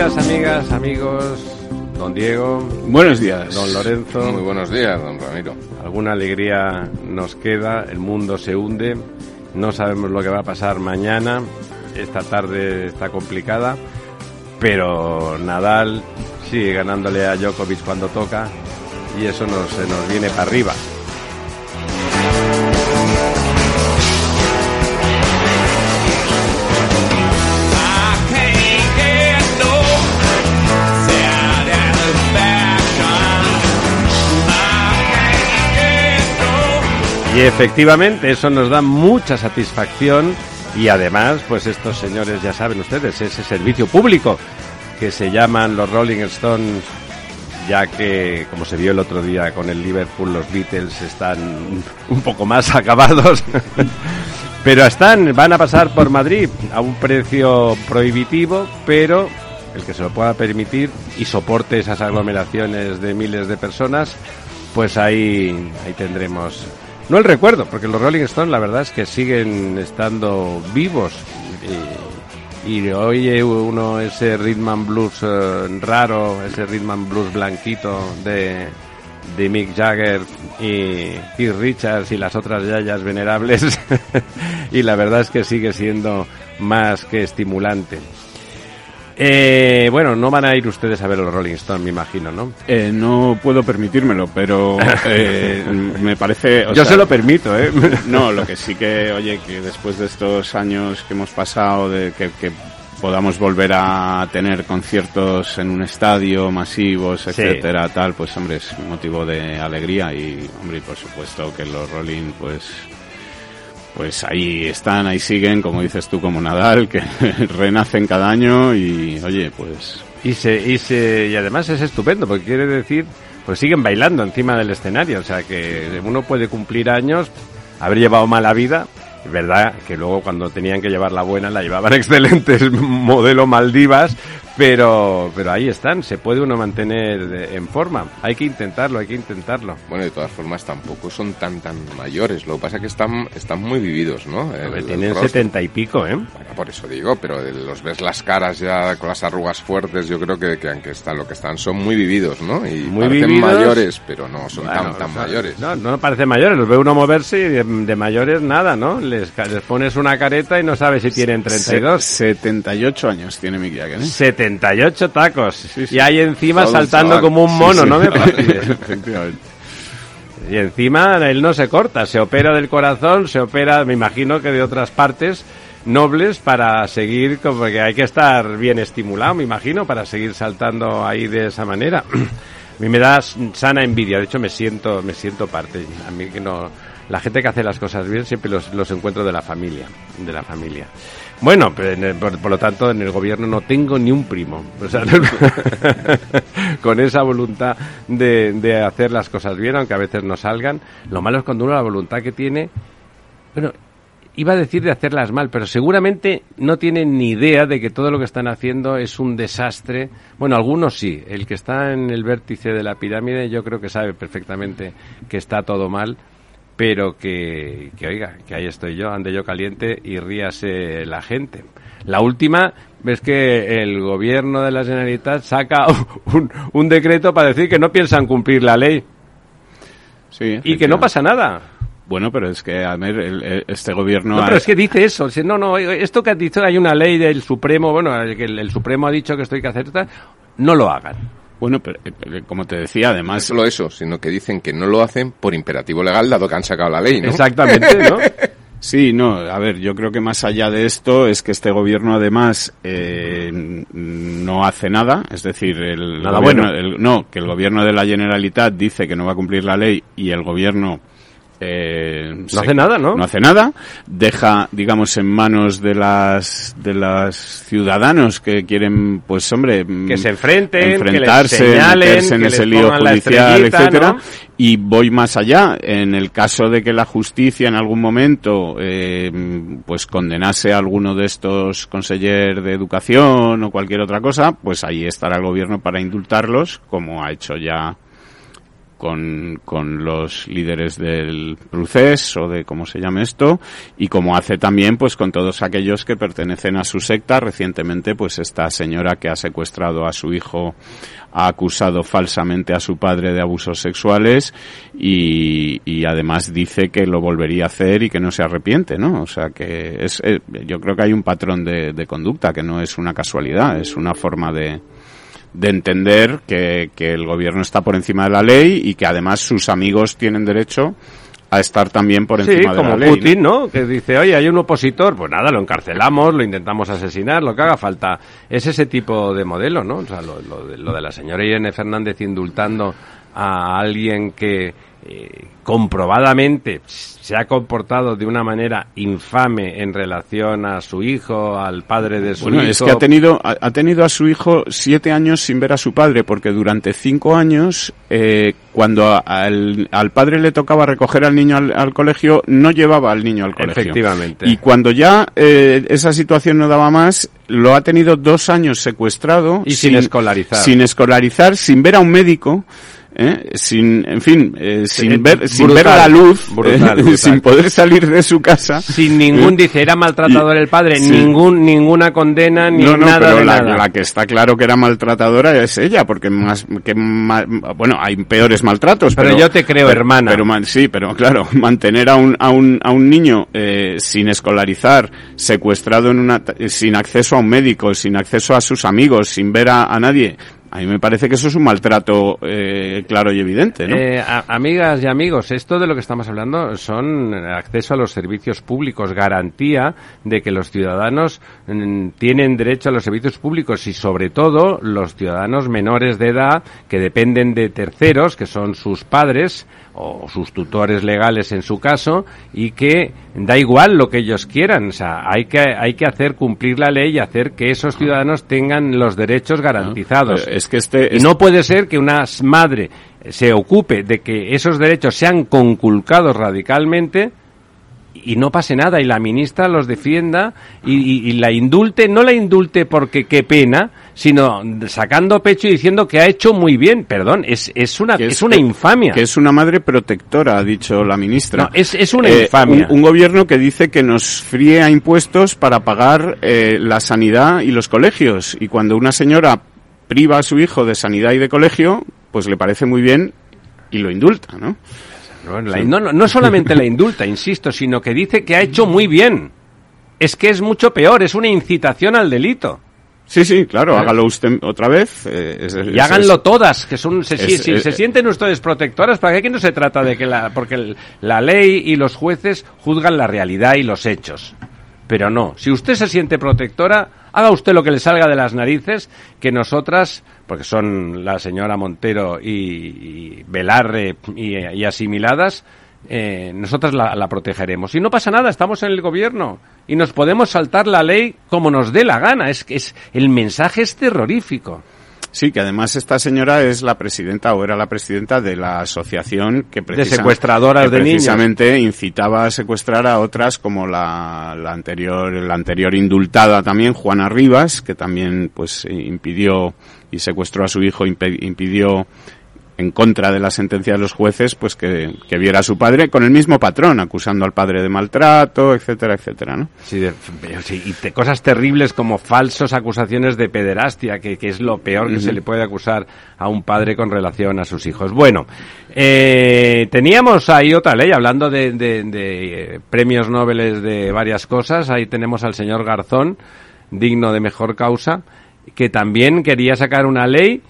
Días, amigas, amigos, don Diego. Buenos días. Don Lorenzo. Muy buenos días, don Ramiro. Alguna alegría nos queda, el mundo se hunde, no sabemos lo que va a pasar mañana, esta tarde está complicada, pero Nadal sigue ganándole a Djokovic cuando toca y eso nos, se nos viene para arriba. Y efectivamente, eso nos da mucha satisfacción y además, pues estos señores, ya saben ustedes, ese servicio público que se llaman los Rolling Stones, ya que, como se vio el otro día con el Liverpool, los Beatles están un poco más acabados. pero están, van a pasar por Madrid a un precio prohibitivo, pero el que se lo pueda permitir y soporte esas aglomeraciones de miles de personas, pues ahí, ahí tendremos no el recuerdo, porque los Rolling Stones la verdad es que siguen estando vivos. Y, y oye uno ese rhythm and blues eh, raro, ese rhythm and blues blanquito de, de Mick Jagger y Keith Richards y las otras yayas venerables. y la verdad es que sigue siendo más que estimulante. Eh, bueno, no van a ir ustedes a ver los Rolling Stones, me imagino, ¿no? Eh, no puedo permitírmelo, pero eh, me parece... Yo se lo permito, ¿eh? No, lo que sí que, oye, que después de estos años que hemos pasado, de que, que podamos volver a tener conciertos en un estadio masivos, etcétera, tal, pues hombre, es motivo de alegría y, hombre, por supuesto que los Rolling, pues pues ahí están, ahí siguen, como dices tú, como Nadal, que renacen cada año y, oye, pues... Y, se, y, se, y además es estupendo, porque quiere decir, pues siguen bailando encima del escenario, o sea que uno puede cumplir años, haber llevado mala vida, es verdad que luego cuando tenían que llevar la buena la llevaban excelentes modelo Maldivas, pero, pero ahí están, se puede uno mantener en forma. Hay que intentarlo, hay que intentarlo. Bueno, de todas formas tampoco son tan tan mayores, lo que pasa es que están, están muy vividos, ¿no? El, tienen setenta y pico, ¿eh? Bueno, por eso digo, pero los ves las caras ya con las arrugas fuertes, yo creo que, que aunque están lo que están, son muy vividos, ¿no? Y muy parecen vividos, mayores, pero no son bueno, tan, tan o sea, mayores. No, no parecen mayores, los ve uno moverse y de, de mayores nada, ¿no? Les, les, pones una careta y no sabes si tienen 32. Se, 78 años tiene Mick Jagger, ¿eh? 78 tacos. Sí, sí. Y ahí encima Todo saltando como un mono, Sí, ¿no? Me. Y encima él no se corta, se opera del corazón, se opera, me imagino que de otras partes nobles para seguir, como que hay que estar bien estimulado, me imagino, para seguir saltando ahí de esa manera. A mí me da sana envidia, de hecho me siento, me siento parte. A mí que no, la gente que hace las cosas bien siempre los, los encuentro de la familia, de la familia. Bueno, el- por, por lo tanto en el gobierno no tengo ni un primo. Con esa voluntad de, de hacer las cosas bien, aunque a veces no salgan. Lo malo es cuando uno la voluntad que tiene, bueno, iba a decir de hacerlas mal, pero seguramente no tienen ni idea de que todo lo que están haciendo es un desastre. Bueno, algunos sí. El que está en el vértice de la pirámide yo creo que sabe perfectamente que está todo mal, pero que, que oiga, que ahí estoy yo, ande yo caliente y ríase la gente. La última es que el gobierno de la Generalitat saca un, un decreto para decir que no piensan cumplir la ley Sí, y que no pasa nada. Bueno, pero es que, a ver, el- el- este gobierno... No, ha- pero es que dice eso. Dice, no, no, esto que has dicho, hay una ley del Supremo, bueno, el, que el, el Supremo ha dicho que esto hay que hacer, no lo hagan. Bueno, pero, eh, como te decía, No además... solo eso, sino que dicen que no lo hacen por imperativo legal, dado que han sacado la ley, ¿no? Exactamente, ¿no? Sí, no, a ver, yo creo que más allá de esto es que este gobierno además eh, no hace nada, es decir, el Nada gobierno- bueno. el- no, que el gobierno de la Generalitat dice que no va a cumplir la ley y el gobierno eh, No se- hace nada, ¿no? No hace nada, deja, digamos, en manos de las de los ciudadanos que quieren, pues, hombre, Que se enfrenten, que les enfrentarse, señalen, meterse en que ese lío judicial, etcétera. ¿no? Y voy más allá. En el caso de que la justicia en algún momento eh, pues condenase a alguno de estos conseller de educación o cualquier otra cosa, pues ahí estará el gobierno para indultarlos, como ha hecho ya con, con los líderes del Procés o de cómo se llame esto y como hace también pues con todos aquellos que pertenecen a su secta recientemente pues esta señora que ha secuestrado a su hijo ha acusado falsamente a su padre de abusos sexuales y, y además dice que lo volvería a hacer y que no se arrepiente, ¿no? O sea que es, eh, yo creo que hay un patrón de, de conducta que no es una casualidad, es una forma de, de entender que, que el gobierno está por encima de la ley y que además sus amigos tienen derecho a estar también por Sí, encima de como la ley. ¿no? Putin, ¿no? Que dice, oye, hay un opositor, pues nada, lo encarcelamos, lo intentamos asesinar, lo que haga falta. Es ese tipo de modelo, ¿no? O sea, lo, lo de, lo de la señora Irene Fernández indultando a alguien que eh, comprobadamente se ha comportado de una manera infame en relación a su hijo, al padre de su Bueno, hijo. es que ha tenido, ha, ha tenido a su hijo siete años sin ver a su padre, porque durante cinco años, eh, cuando a- al, al padre le tocaba recoger al niño al, al colegio, no llevaba al niño al colegio. Efectivamente. Y cuando ya eh, esa situación no daba más, lo ha tenido dos años secuestrado. Y sin escolarizar. Sin escolarizar, sin ver a un médico. ¿Eh? sin, en fin, eh, sin Eh, ver, sin brutal, ver la luz, brutal, eh, brutal. sin poder salir de su casa. Sin ningún, Eh, dice, era maltratador y- el padre, sí. ningún, ninguna condena, ni no, no, nada pero de la, nada. la que está claro que era maltratadora es ella, porque más, que ma- bueno, hay peores maltratos. Pero yo te creo, pero- hermana. Pero sí, pero claro, mantener a un, a un, a un niño eh, sin escolarizar, secuestrado en una, sin acceso a un médico, sin acceso a sus amigos, sin ver a, a nadie. A mí me parece que eso es un maltrato eh, claro y evidente, ¿no? Eh, amigas y amigos, esto de lo que estamos hablando son acceso a los servicios públicos, garantía de que los ciudadanos mm, tienen derecho a los servicios públicos y sobre todo los ciudadanos menores de edad que dependen de terceros, que son sus padres o sus tutores legales en su caso y que da igual lo que ellos quieran, o sea, hay que hay que hacer cumplir la ley y hacer que esos ciudadanos tengan los derechos garantizados. Es que este, Y no puede ser que una madre se ocupe de que esos derechos sean conculcados radicalmente y no pase nada y la ministra los defienda y, y- y la indulte, no la indulte porque qué pena, sino sacando pecho y diciendo que ha hecho muy bien. Perdón, es, es una, es, una infamia. Que es una madre protectora, ha dicho la ministra. No, es- es una Eh, infamia. Un, un gobierno que dice que nos fríe a impuestos para pagar eh, la sanidad y los colegios. Y cuando una señora priva a su hijo de sanidad y de colegio, pues le parece muy bien y lo indulta, ¿no? No, la- no, no, no solamente la indulta, insisto, sino que dice que ha hecho muy bien. Es que es mucho peor, es una incitación al delito. Sí, sí, claro, hágalo usted otra vez. eh, es- es- Y háganlo todas, que son, se, si- es- si es- se sienten ustedes protectoras, para que aquí no se trata de que la, porque el- la ley y los jueces juzgan la realidad y los hechos. Pero no, si usted se siente protectora, haga usted lo que le salga de las narices, que nosotras, porque son la señora Montero y, y y asimiladas, eh, nosotras la, la protegeremos. Y no pasa nada, estamos en el gobierno y nos podemos saltar la ley como nos dé la gana. Es que es, el mensaje es terrorífico. Sí, que además esta señora es la presidenta o era la presidenta de la asociación que precisa- secuestradoras que de niños. precisamente incitaba a secuestrar a otras como la, la anterior la anterior indultada también Juana Rivas que también pues impidió y secuestró a su hijo impidió en contra de la sentencia de los jueces, pues que, que viera a su padre con el mismo patrón, acusando al padre de maltrato, etcétera, etcétera, ¿no? Sí, y te- cosas terribles como falsas acusaciones de pederastia, que, que es lo peor que se le puede acusar a un padre con relación a sus hijos. Bueno, eh, teníamos ahí otra ley, hablando de, de- de, eh, premios Nobel de varias cosas. Ahí tenemos al señor Garzón, digno de mejor causa, que también quería sacar una ley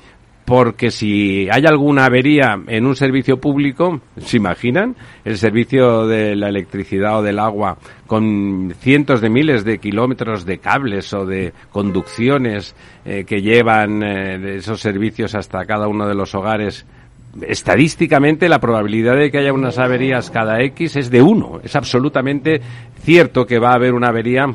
porque si hay alguna avería en un servicio público, ¿se imaginan? El servicio de la electricidad o del agua con cientos de miles de kilómetros de cables o de conducciones eh, que llevan eh, esos servicios hasta cada uno de los hogares estadísticamente la probabilidad de que haya unas averías cada X es de uno. Es absolutamente cierto que va a haber una avería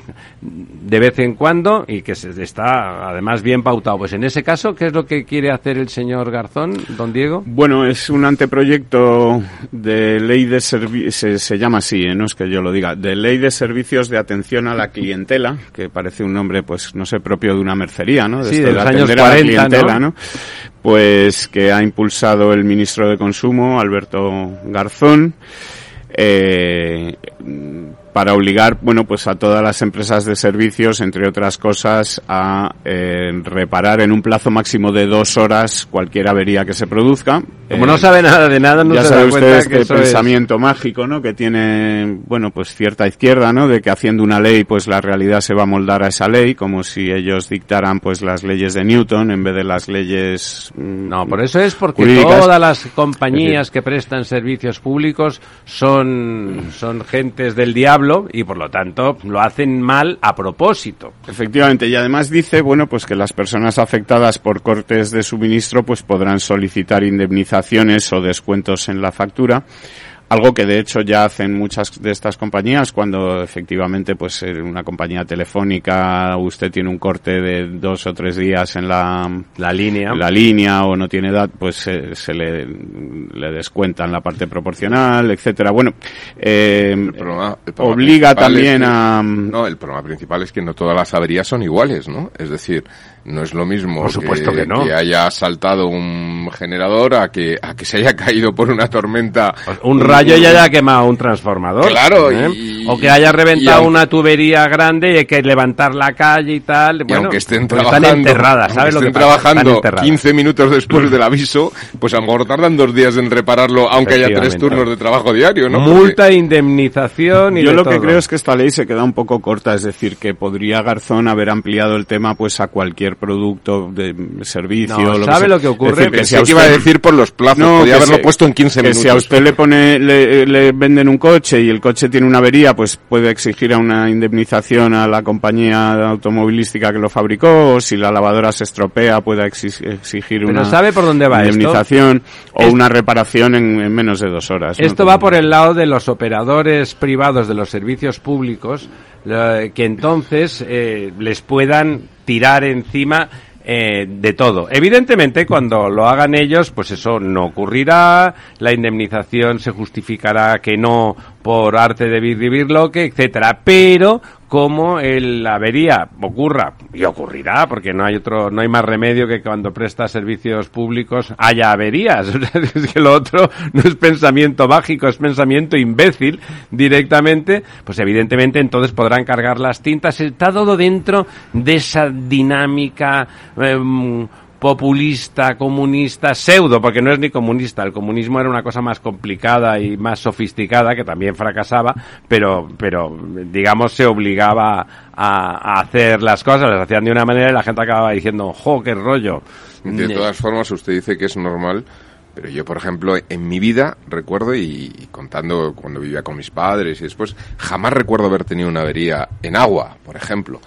de vez en cuando y que se está además bien pautado. Pues en ese caso, ¿qué es lo que quiere hacer el señor Garzón, don Diego? Bueno, es un anteproyecto de ley de servicios, se, llama así, ¿eh? no es que yo lo diga, de ley de servicios de atención a la clientela, que parece un nombre, pues no sé, propio de una mercería, ¿no? De sí, de los años 40, ¿no? Pues que ha impulsado el ministro de Consumo, Alberto Garzón. Eh, para obligar, bueno, pues a todas las empresas de servicios, entre otras cosas, a eh, reparar en un plazo máximo de dos horas cualquier avería que se produzca. Como no sabe nada de nada, no ya se sabe da ustedes que, que el pensamiento mágico, ¿no? Que tiene, bueno, pues cierta izquierda, ¿no? De que haciendo una ley, pues la realidad se va a moldar a esa ley, como si ellos dictaran, pues las leyes de Newton en vez de las leyes. Mm, no, por eso es porque todas las compañías que prestan servicios públicos son son gentes del diablo y por lo tanto lo hacen mal a propósito. Efectivamente, y además dice, bueno, pues que las personas afectadas por cortes de suministro pues podrán solicitar indemnizaciones o descuentos en la factura algo que de hecho ya hacen muchas de estas compañías cuando efectivamente pues en una compañía telefónica usted tiene un corte de dos o tres días en la, la línea. la línea o no tiene edad pues se le, le descuentan la parte proporcional etcétera. Bueno eh, el problema, el problema obliga también que, a no el problema principal es que no todas las averías son iguales no es decir no es lo mismo por supuesto que, que, no. que haya saltado un generador a que a que se haya caído por una tormenta un rayo y haya quemado un transformador claro ¿eh? y, o que haya reventado y, una tubería grande y hay que levantar la calle y tal y bueno, aunque estén pues trabajando están enterradas ¿sabes lo que pasa? trabajando Están enterradas. 15 minutos después del aviso pues a lo mejor tardan dos días en repararlo aunque haya tres turnos de trabajo diario no multa indemnización y yo de lo que creo es que esta ley se queda un poco corta, es decir, que podría Garzón haber ampliado el tema pues a cualquier producto de servicio. No, lo ¿sabe que lo que ocurre? Decir, que Pensé si iba a decir por los plazos, No, podía haberlo puesto en 15 que minutos. si a usted le pone, le, le venden un coche y el coche tiene una avería, pues puede exigir a una indemnización a la compañía automovilística que lo fabricó, o si la lavadora se estropea, puede exi- exigir Pero una ¿sabe por dónde va esto? indemnización o Es- una reparación en, en menos de dos horas. ¿no? Esto va por el lado de los operadores privados de los servicios públicos, que entonces eh, les puedan tirar encima eh, de todo. Evidentemente, cuando lo hagan ellos, pues eso no ocurrirá, la indemnización se justificará que no por arte de vivir lo que, etcétera. Pero como el, avería ocurra, y ocurrirá, porque no hay otro, no hay más remedio que cuando presta servicios públicos haya averías. Es que lo otro no es pensamiento mágico, es pensamiento imbécil directamente, pues evidentemente entonces podrán cargar las tintas. Está todo dentro de esa dinámica em, populista, comunista, pseudo, porque no es ni comunista, el comunismo era una cosa más complicada y más sofisticada que también fracasaba, pero, pero digamos se obligaba a, a hacer las cosas, las hacían de una manera y la gente acababa diciendo, jo, qué rollo. De todas formas, usted dice que es normal, pero yo, por ejemplo, en mi vida recuerdo, y, y contando cuando vivía con mis padres y después, jamás recuerdo haber tenido una avería en agua, por ejemplo.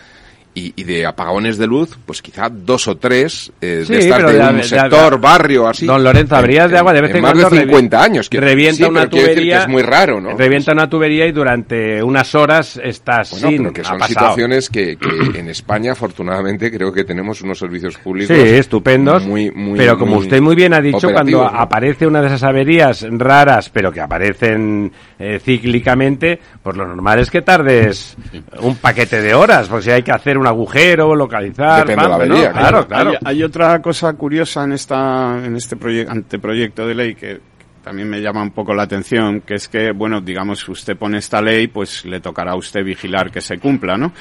Y, y de apagones de luz, pues quizá dos o tres eh, Sí, de estas de, de- un de- sector, de- barrio, así. Don Lorenzo, averías de agua de vez en más cuando de revi- 50 años. quiero- revienta sí, una tubería, que es muy raro, ¿no? Revienta una tubería y durante unas horas estás Bueno, sin, pero que son situaciones que, que en España, afortunadamente, creo que tenemos unos servicios públicos Sí, estupendos. muy, muy, pero como muy usted muy bien ha dicho, cuando aparece una de esas averías raras, pero que aparecen eh, cíclicamente, pues lo normal es que tardes un paquete de horas, porque si hay que hacer un agujero, localizar, Depende de la pam, ¿no? avería, claro, claro. Hay, hay otra cosa curiosa en esta en este proye- anteproyecto de ley que también me llama un poco la atención, que es que, bueno, digamos, usted pone esta ley, pues le tocará a usted vigilar que se cumpla, ¿no?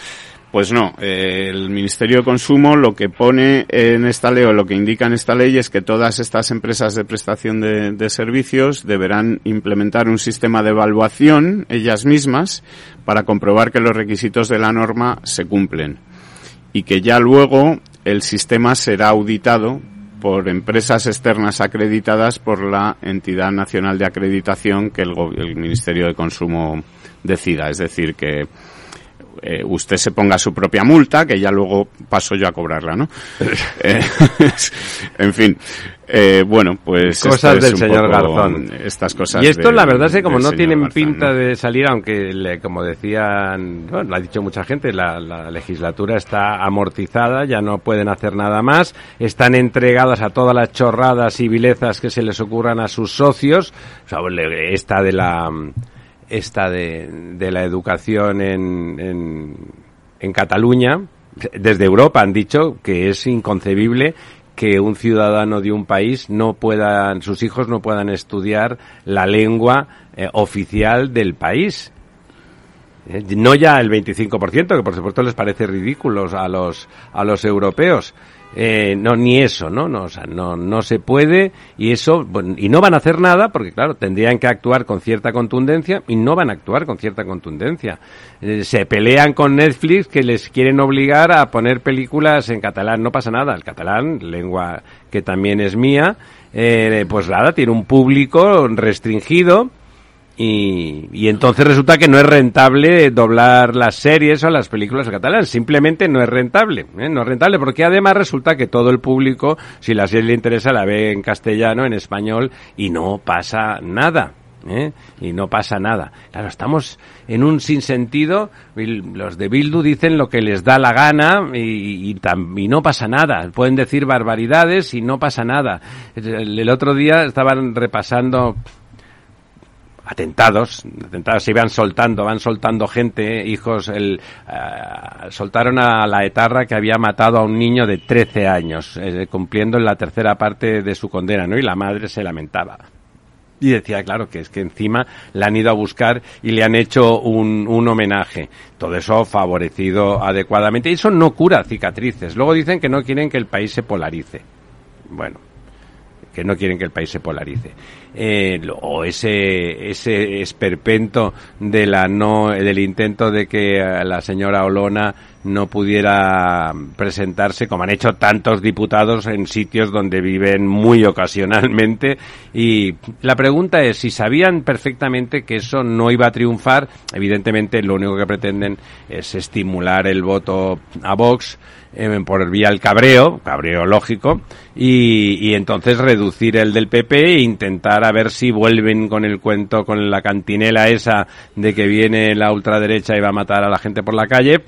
Pues no, eh, el Ministerio de Consumo lo que pone en esta ley o lo que indica en esta ley es que todas estas empresas de prestación de, de servicios deberán implementar un sistema de evaluación ellas mismas para comprobar que los requisitos de la norma se cumplen y que ya luego el sistema será auditado por empresas externas acreditadas por la entidad nacional de acreditación que el, Ministerio de Consumo decida. Es decir, que eh, usted se ponga su propia multa, que ya luego paso yo a cobrarla, ¿no? Eh, en fin, eh, bueno, pues cosas del señor Garzón. Estas cosas. Y esto, la verdad es que como no tienen pinta de salir, aunque le, como decían, bueno, lo ha dicho mucha gente, la, la, legislatura está amortizada, ya no pueden hacer nada más, están entregadas a todas las chorradas y vilezas que se les ocurran a sus socios, o sea, esta de la esta de, de la educación en, en, en Cataluña, desde Europa han dicho que es inconcebible que un ciudadano de un país no puedan, sus hijos no puedan estudiar la lengua eh, oficial del país. Eh, no ya el 25%, que por supuesto les parece ridículo a los, a los europeos, eh, no, ni eso, ¿no? No, o sea, no, no se puede y eso, y no van a hacer nada porque, claro, tendrían que actuar con cierta contundencia y no van a actuar con cierta contundencia. Eh, se pelean con Netflix que les quieren obligar a poner películas en catalán. No pasa nada, el catalán, lengua que también es mía, eh, pues nada, tiene un público restringido y, y, entonces resulta que no es rentable doblar las series o las películas catalán. Simplemente no es rentable. ¿eh? No es rentable porque además resulta que todo el público, si la serie le interesa, la ve en castellano, en español y no pasa nada. ¿eh? Y no pasa nada. Claro, estamos en un sinsentido. Los de Bildu dicen lo que les da la gana y, y, no pasa nada. Pueden decir barbaridades y no pasa nada. El otro día estaban repasando atentados, atentados se iban soltando, van soltando gente, hijos, el, uh, soltaron a la etarra que había matado a un niño de 13 años, eh, cumpliendo en la tercera parte de su condena, ¿no? Y la madre se lamentaba. Y decía, claro, que es que encima la han ido a buscar y le han hecho un, un homenaje. Todo eso favorecido adecuadamente. Y eso no cura cicatrices. Luego dicen que no quieren que el país se polarice. Bueno, que no quieren que el país se polarice. Eh, o ese, ese esperpento de la no, del intento de que la señora Olona no pudiera presentarse, como han hecho tantos diputados en sitios donde viven muy ocasionalmente. Y la pregunta es, si sabían perfectamente que eso no iba a triunfar, evidentemente lo único que pretenden es estimular el voto a Vox, eh, por vía el cabreo, cabreo lógico, y, y, entonces reducir el del PP e intentar a ver si vuelven con el cuento, con la cantinela esa de que viene la ultraderecha y va a matar a la gente por la calle,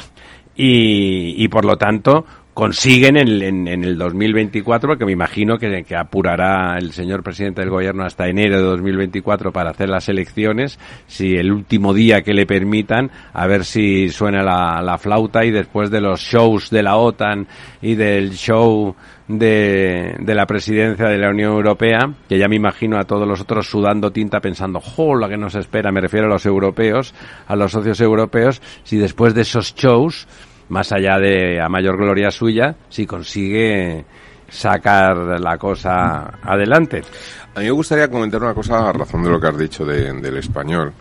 y, y por lo tanto consiguen en, en, en, el 2024, que me imagino que, apurará el señor presidente del gobierno hasta enero de 2024 para hacer las elecciones, si el último día que le permitan, a ver si suena la, la flauta y después de los shows de la OTAN y del show de, de, la presidencia de la Unión Europea, que ya me imagino a todos los otros sudando tinta pensando, ¡jo, la que nos espera! Me refiero a los europeos, a los socios europeos, si después de esos shows más allá de a mayor gloria suya, si consigue sacar la cosa adelante. A mí me gustaría comentar una cosa a razón de lo que has dicho de, del español,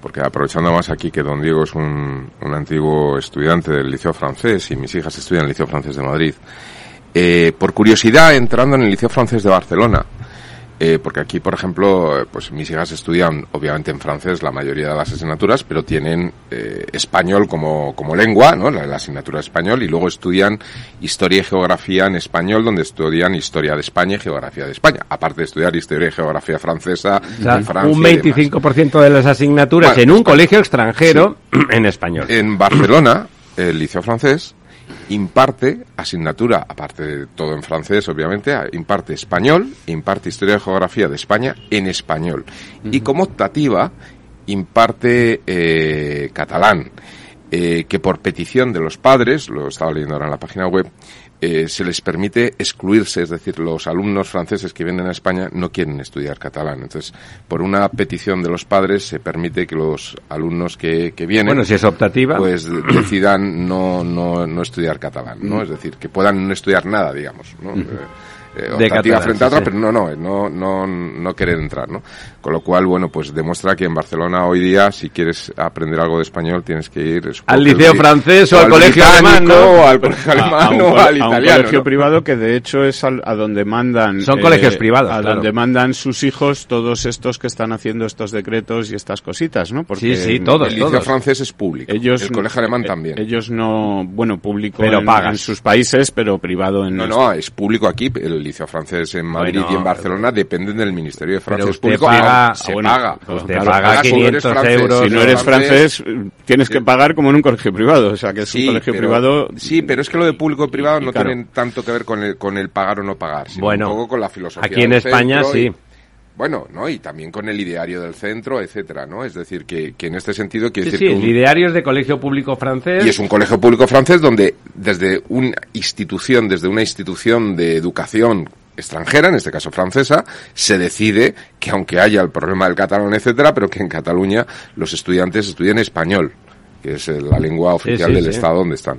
porque aprovechando más aquí que don Diego es un, un, antiguo estudiante del Liceo Francés y mis hijas estudian en el Liceo Francés de Madrid, eh, por curiosidad, entrando en el Liceo Francés de Barcelona, eh, porque aquí, por ejemplo, pues mis hijas estudian obviamente en francés la mayoría de las asignaturas, pero tienen eh, español como, como lengua, ¿no? La, la, asignatura de español, y luego estudian historia y geografía en español, donde estudian historia de España y geografía de España, aparte de estudiar historia y geografía francesa o sea, en Francia. Un 25% de las asignaturas bueno, en un colegio extranjero sí. en español. En Barcelona, el liceo francés imparte asignatura, aparte de todo en francés, obviamente, imparte español, imparte historia y geografía de España en español. Uh -huh. Y como optativa, imparte eh, catalán, eh, que por petición de los padres, lo estaba leyendo ahora en la página web, eh, se les permite excluirse, es decir, los alumnos franceses que vienen a España no quieren estudiar catalán. Entonces, por una petición de los padres se permite que los alumnos que, que vienen, bueno, si es optativa, pues decidan no, no, no estudiar catalán, ¿no? Es decir, que puedan no estudiar nada, digamos, ¿no? eh, De optativa catalán, frente a otra, sí. pero no, no, no, no, no querer entrar, ¿no? Con lo cual, bueno, pues demuestra que en Barcelona hoy día, si quieres aprender algo de español, tienes que ir Al liceo el- francés o al colegio alemán, ¿no? O al colegio a, a alemán un, o al a un italiano. colegio ¿no? privado que de hecho es al- a donde mandan Son colegios privados, a claro. donde mandan sus hijos todos estos que están haciendo estos decretos y estas cositas no porque Sí, sí, todos, El liceo todos. francés es público. ellos el colegio alemán eh, también. ellos no bueno público Pero en, pagas. en sus países pero privado en No, no, es público aquí. El liceo francés en Madrid Bueno, y en Barcelona dependen del Ministerio de Francia. Pero Es usted público. paga- Se bueno, paga. usted Claro, paga pagas si no eres 500 francés. euros. si no eres francés tienes que pagar como en un colegio privado o sea que es Sí, un colegio pero- privado Sí, pero es que lo de público y privado y no claro. tienen tanto que ver con el, con el pagar o no pagar, sino Bueno, un poco con la filosofía aquí en España y- sí. bueno, ¿no? Y también con el ideario del centro, etcétera, ¿no? Es decir, que, que en este sentido quiere Sí, decir sí, que un- el ideario es de colegio público francés. y es un colegio público francés donde desde una institución, desde una institución de educación extranjera, en este caso francesa, se decide que aunque haya el problema del catalán, etcétera, pero que en Cataluña los estudiantes estudien español, que es la lengua oficial sí, del sí. estado donde están.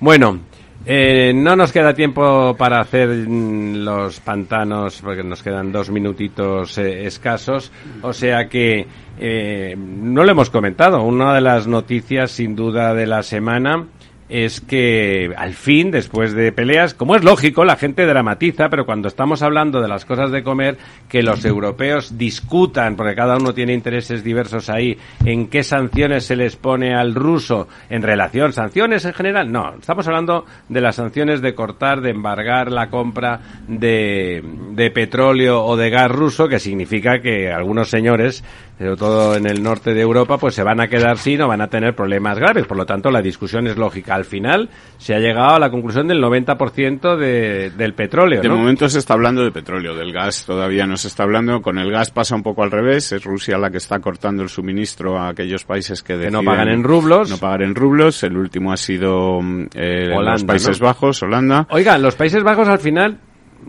Bueno, eh, no nos queda tiempo para hacer mm, los pantanos porque nos quedan dos minutitos eh, escasos. O sea que eh, no lo hemos comentado. Una de las noticias sin duda de la semana es que al fin, después de peleas, como es lógico, la gente dramatiza, pero cuando estamos hablando de las cosas de comer, que los europeos discutan, porque cada uno tiene intereses diversos ahí, en qué sanciones se les pone al ruso en relación, sanciones en general, no, estamos hablando de las sanciones de cortar, de embargar la compra de, de petróleo o de gas ruso, que significa que algunos señores, sobre todo en el norte de Europa, pues se van a quedar sin o van a tener problemas graves. Por lo tanto, la discusión es lógica. Al final se ha llegado a la conclusión del 90% de, del petróleo. De momento se está hablando de petróleo, del gas todavía no se está hablando. Con el gas pasa un poco al revés. Es Rusia la que está cortando el suministro a aquellos países que, Que no deciden pagan en rublos. No pagar en rublos. El último ha sido eh, Holanda, los Países ¿no? Bajos, Holanda. Oigan, los Países Bajos al final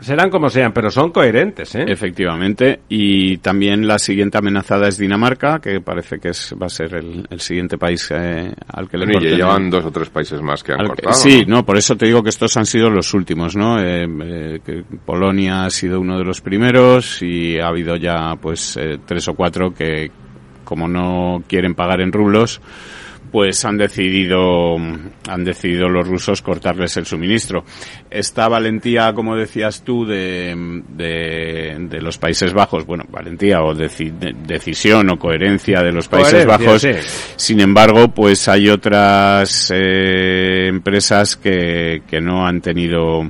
serán como sean, pero son coherentes, ¿eh? Efectivamente, y también la siguiente amenazada es Dinamarca, que parece que es, va a ser el, el siguiente país eh, al que le y corten el- llevan dos o tres países más que han al cortado. sí, ¿no? no, por eso te digo que estos han sido los últimos, ¿no? Eh, eh, que Polonia ha sido uno de los primeros y ha habido ya, pues, eh, tres o cuatro que, como no quieren pagar en rublos, pues han decidido han decidido los rusos cortarles el suministro. Esta valentía, como decías tú, de, de, de los Países Bajos, bueno, valentía o deci- de- decisión o coherencia de los Países Bajos, sí. sin embargo, pues hay otras eh, empresas que, que no han tenido,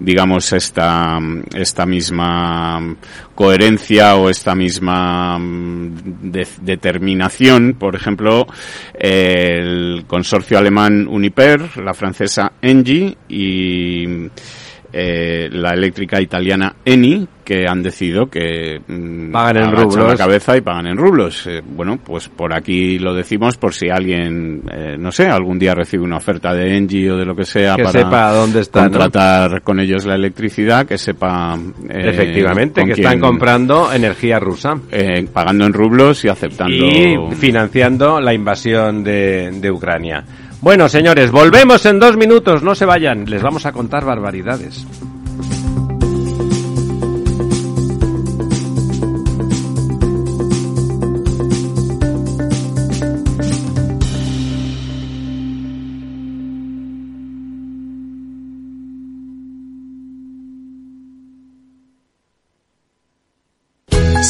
digamos, esta, esta misma coherencia o esta misma mm, de- determinación. Por ejemplo, el consorcio alemán Uniper, la francesa Engie y eh, la eléctrica italiana Eni, que han decidido que mm, Pagan en rublos. la cabeza y pagan en rublos. Eh, bueno, pues por aquí lo decimos por si alguien, eh, no sé, algún día recibe una oferta de Engie o de lo que sea Que para sepa dónde está, ¿no? contratar con ellos la electricidad, que sepa eh, Efectivamente, que están comprando energía rusa. eh, pagando en rublos y aceptando y financiando la invasión de, de Ucrania. Bueno, señores, volvemos en dos minutos, no se vayan, les vamos a contar barbaridades.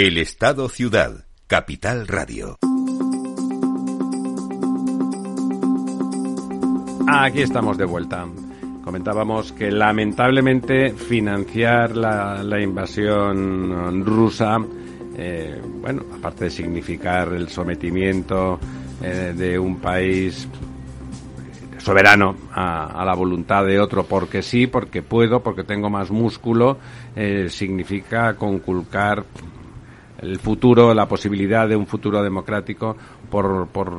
El Estado Ciudad, Capital Radio. Aquí estamos de vuelta. Comentábamos que lamentablemente financiar la, invasión rusa, eh, bueno, aparte de significar el sometimiento eh, de un país soberano a, a, la voluntad de otro porque sí, porque puedo, porque tengo más músculo, eh, significa conculcar el futuro, la posibilidad de un futuro democrático por, por,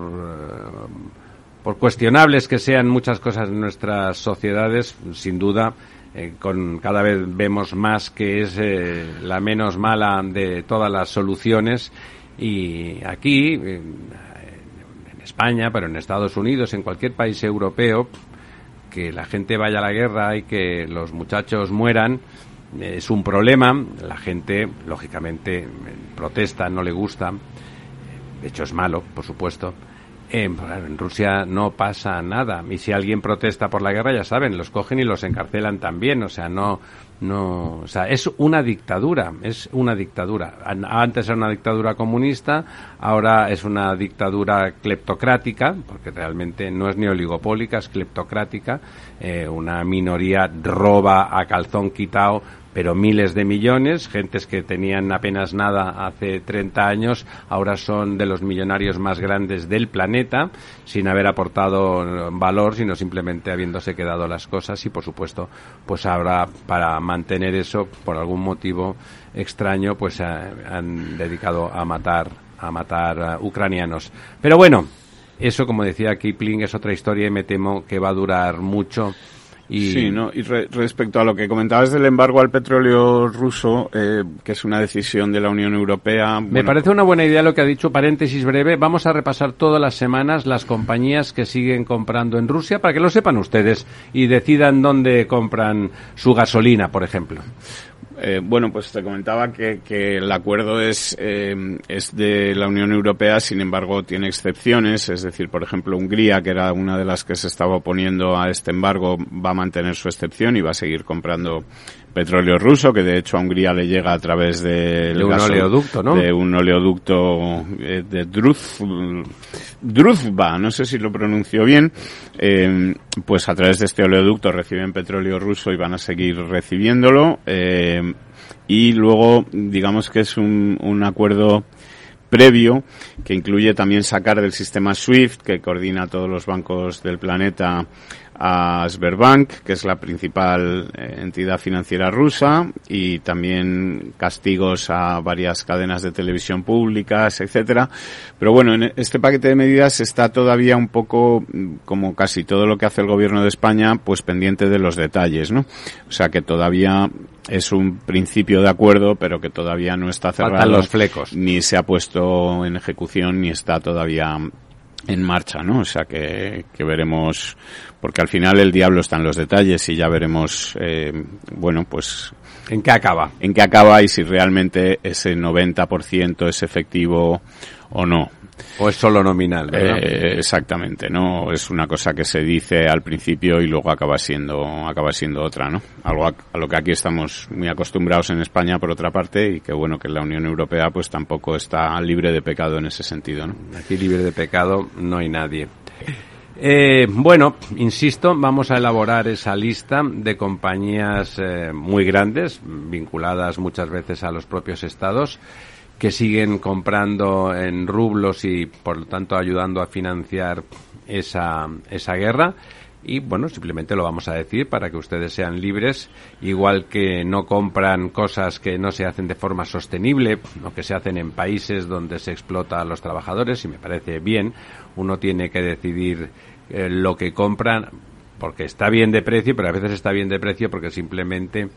por cuestionables que sean muchas cosas en nuestras sociedades, sin duda, eh, con cada vez vemos más que es eh, la menos mala de todas las soluciones. Y aquí en España, pero en Estados Unidos, en cualquier país europeo, que la gente vaya a la guerra y que los muchachos mueran, es un problema, la gente, lógicamente, protesta, no le gusta, de hecho es malo, por supuesto. en Rusia no pasa nada. Y si alguien protesta por la guerra, ya saben, los cogen y los encarcelan también. O sea, no, no, o sea, es una dictadura, es una dictadura. Antes era una dictadura comunista, ahora es una dictadura cleptocrática, porque realmente no es ni oligopólica, es cleptocrática. Eh, una minoría roba a calzón quitado pero miles de millones, gentes que tenían apenas nada hace 30 años, ahora son de los millonarios más grandes del planeta, sin haber aportado valor, sino simplemente habiéndose quedado las cosas y, por supuesto, pues ahora para mantener eso, por algún motivo extraño, pues se han dedicado a matar a matar ucranianos. Pero bueno, eso, como decía Kipling, es otra historia y me temo que va a durar mucho y... Sí, ¿no? y re respecto a lo que comentabas del embargo al petróleo ruso, eh, que es una decisión de la Unión Europea. Me parece una buena idea lo que ha dicho, paréntesis breve. Vamos a repasar todas las semanas las compañías que siguen comprando en Rusia para que lo sepan ustedes y decidan dónde compran su gasolina, por ejemplo. Eh, bueno, pues te comentaba que, que el acuerdo es, eh, es de la Unión Europea, sin embargo tiene excepciones, es decir, por ejemplo, Hungría, que era una de las que se estaba oponiendo a este embargo, va a mantener su excepción y va a seguir comprando petróleo ruso, que de hecho a Hungría le llega a través de, de un gaso, oleoducto, ¿no? De un oleoducto eh, de Druz, Druzba, no sé si lo pronuncio bien, eh, pues a través de este oleoducto reciben petróleo ruso y van a seguir recibiéndolo. Eh, y luego, digamos que es un, un acuerdo previo que incluye también sacar del sistema SWIFT que coordina todos los bancos del planeta a Sberbank, que es la principal eh, entidad financiera rusa, y también castigos a varias cadenas de televisión públicas, etcétera. Pero bueno, en este paquete de medidas está todavía un poco, mm, como casi todo lo que hace el gobierno de España, pues pendiente de los detalles, ¿no? O sea que todavía es un principio de acuerdo, pero que todavía no está cerrado. Faltan los flecos. Ni se ha puesto en ejecución, ni está todavía en marcha, ¿no? O sea que, que veremos, porque al final el diablo está en los detalles y ya veremos, eh, bueno, pues... ¿En qué acaba? En qué acaba y si realmente ese 90% es efectivo o no. O es solo nominal, ¿verdad? Eh, exactamente, no es una cosa que se dice al principio y luego acaba siendo acaba siendo otra, ¿no? Algo a, a, lo que aquí estamos muy acostumbrados en España por otra parte y que bueno que la Unión Europea pues tampoco está libre de pecado en ese sentido, ¿no? Aquí libre de pecado no hay nadie. Eh, bueno, insisto, vamos a elaborar esa lista de compañías eh, muy grandes, vinculadas muchas veces a los propios estados, que siguen comprando en rublos y por lo tanto ayudando a financiar esa, esa guerra. Y bueno, simplemente lo vamos a decir para que ustedes sean libres, igual que no compran cosas que no se hacen de forma sostenible o que se hacen en países donde se explota a los trabajadores, y me parece bien, uno tiene que decidir eh, lo que compran porque está bien de precio, pero a veces está bien de precio porque simplemente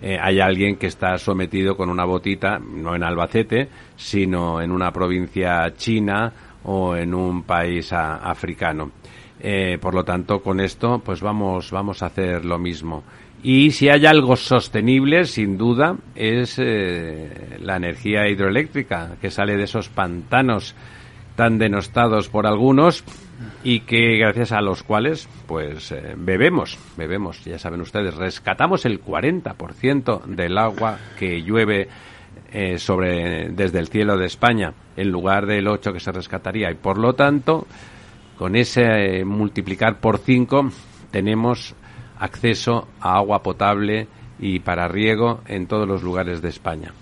eh, hay alguien que está sometido con una botita, no en Albacete, sino en una provincia china o en un país africano. Eh, por lo tanto, con esto, pues vamos, vamos a hacer lo mismo. Y si hay algo sostenible, sin duda, es la energía hidroeléctrica que sale de esos pantanos tan denostados por algunos y que gracias a los cuales pues eh, bebemos, bebemos, ya saben ustedes, rescatamos el 40% del agua que llueve eh, sobre desde el cielo de España en lugar del 8 que se rescataría y por lo tanto con ese multiplicar por 5 tenemos acceso a agua potable y para riego en todos los lugares de España.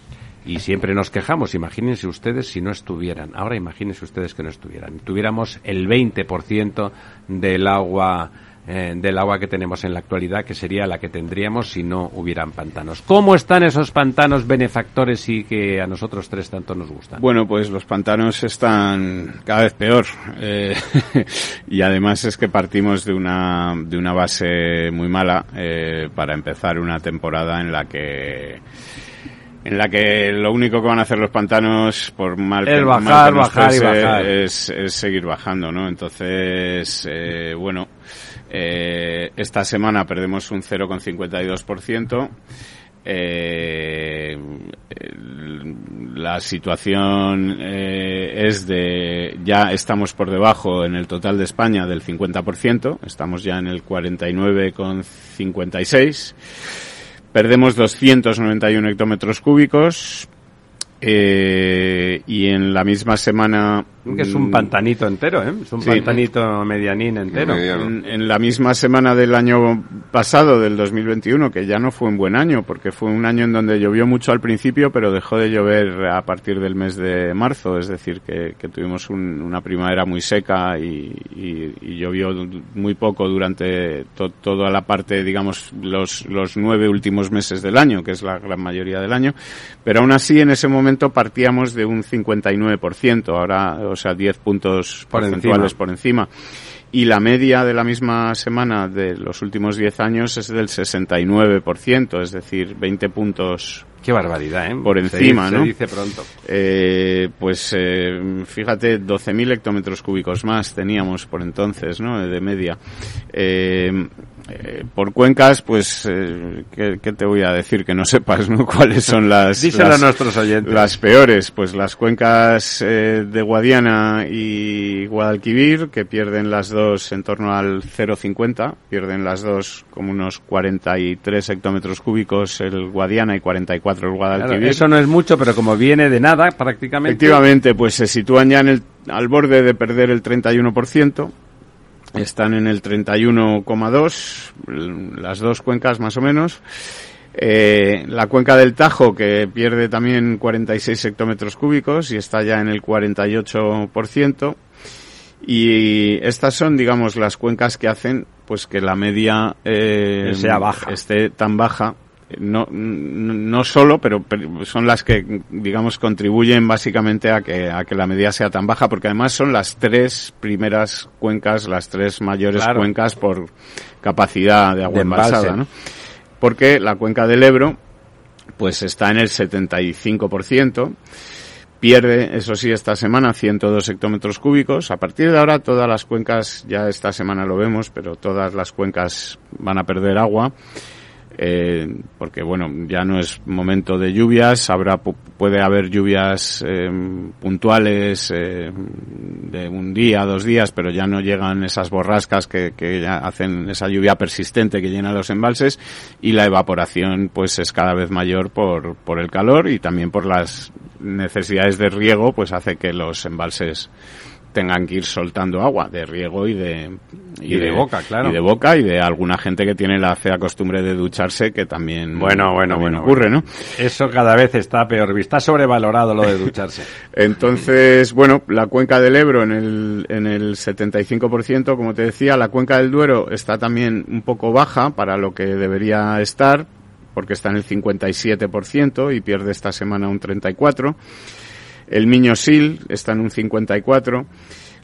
Y siempre nos quejamos, imagínense ustedes si no estuvieran. Ahora imagínense ustedes que no estuvieran. Tuviéramos el 20% del agua eh, del agua que tenemos en la actualidad, que sería la que tendríamos si no hubieran pantanos. ¿Cómo están esos pantanos benefactores y que a nosotros tres tanto nos gustan? Bueno, pues los pantanos están cada vez peor. Eh, y además es que partimos de una, de una base muy mala eh, para empezar una temporada en la que en la que lo único que van a hacer los pantanos por mal es bajar, bajar y bajar es, es, seguir bajando, ¿no? Entonces, eh, bueno, eh, esta semana perdemos un 0,52%. Eh, la situación eh, es de ya estamos por debajo en el total de España del 50%, estamos ya en el 49,56 Perdemos 291 hectómetros cúbicos eh, y en la misma semana que es un mm. pantanito entero, ¿eh? Es un pantanito medianín entero. En, la misma semana del año pasado, del 2021, que ya no fue un buen año, porque fue un año en donde llovió mucho al principio, pero dejó de llover a partir del mes de marzo, es decir, que, tuvimos una primavera muy seca y, llovió muy poco durante toda la parte, digamos, los, los nueve últimos meses del año, que es la gran mayoría del año, pero aún así en ese momento partíamos de un 59%, ahora o sea, 10 puntos por porcentuales por encima. Y la media de la misma semana de los últimos 10 años es del 69%, es decir, 20 puntos Qué barbaridad, ¿eh? Por encima, ¿no? Se dice pronto. Eh, pues eh, fíjate, 12.000 hectómetros cúbicos más teníamos por entonces, ¿no? De media. Eh, eh, por cuencas, pues, eh, ¿qué, te voy a decir? Que no sepas, ¿no? ¿Cuáles son las... Díselo a nuestros oyentes. Las peores, pues las cuencas eh, de Guadiana y Guadalquivir, que pierden las dos en torno al 0,50, pierden las dos como unos 43 hectómetros cúbicos el Guadiana y 44 el Guadalquivir. eso no es mucho, pero como viene de nada, prácticamente... Efectivamente, pues se sitúan ya en el, al borde de perder el 31%, están en el 31,2, las dos cuencas más o menos. Eh, la cuenca del Tajo, que pierde también 46 hectómetros cúbicos y está ya en el 48%. Y estas son, digamos, las cuencas que hacen pues que la media eh, sea baja. esté tan baja no, no solo, pero, son las que, digamos, contribuyen básicamente a que, a que la medida sea tan baja, porque además son las tres primeras cuencas, las tres mayores cuencas por capacidad de agua embalsada, ¿no? Porque la cuenca del Ebro, pues está en el 75%, pierde, eso sí, esta semana 102 hectómetros cúbicos. A partir de ahora todas las cuencas, ya esta semana lo vemos, pero todas las cuencas van a perder agua eh, porque bueno, ya no es momento de lluvias, habrá puede haber lluvias eh, puntuales eh, de un día, dos días, pero ya no llegan esas borrascas que, que hacen esa lluvia persistente que llena los embalses y la evaporación pues es cada vez mayor por, por el calor y también por las necesidades de riego, pues hace que los embalses tengan que ir soltando agua de riego y de y, de, boca, claro. Y de boca y de alguna gente que tiene la fea costumbre de ducharse que también bueno, bueno, bueno, ocurre, ¿no? Eso cada vez está peor, está sobrevalorado lo de ducharse. Entonces, bueno, la cuenca del Ebro en el en el 75%, como te decía, la cuenca del Duero está también un poco baja para lo que debería estar porque está en el 57% y pierde esta semana un 34 el Miño Sil está en un 54.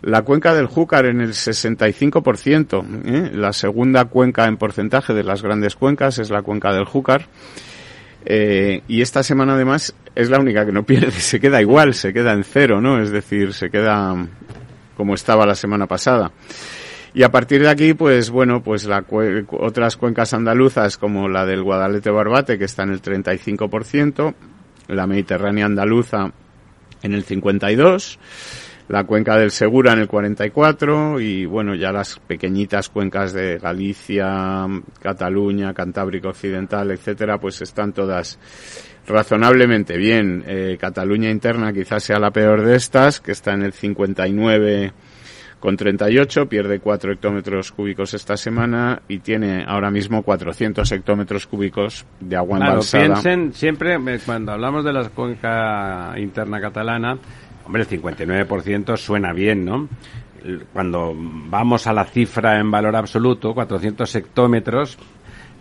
La cuenca del Júcar en el 65%. ¿eh? La segunda cuenca en porcentaje de las grandes cuencas es la cuenca del Júcar. Eh, y esta semana además es la única que no pierde, se queda igual, se queda en cero, ¿no? Es decir, se queda como estaba la semana pasada. Y a partir de aquí, pues bueno, pues la otras cuencas andaluzas como la del Guadalete Barbate, que está en el 35%, la Mediterránea andaluza en el 52%, la cuenca del Segura en el 44 y bueno, ya las pequeñitas cuencas de Galicia, Cataluña, Cantábrico Occidental, etcétera, pues están todas razonablemente bien. Eh, Cataluña interna quizás sea la peor de estas, que está en el 59 con 38, pierde 4 hectómetros cúbicos esta semana y tiene ahora mismo 400 hectómetros cúbicos de agua claro, embalsada. piensen siempre, eh, cuando hablamos de la cuenca interna catalana, hombre, el 59% suena bien, ¿no? Cuando vamos a la cifra en valor absoluto, 400 hectómetros,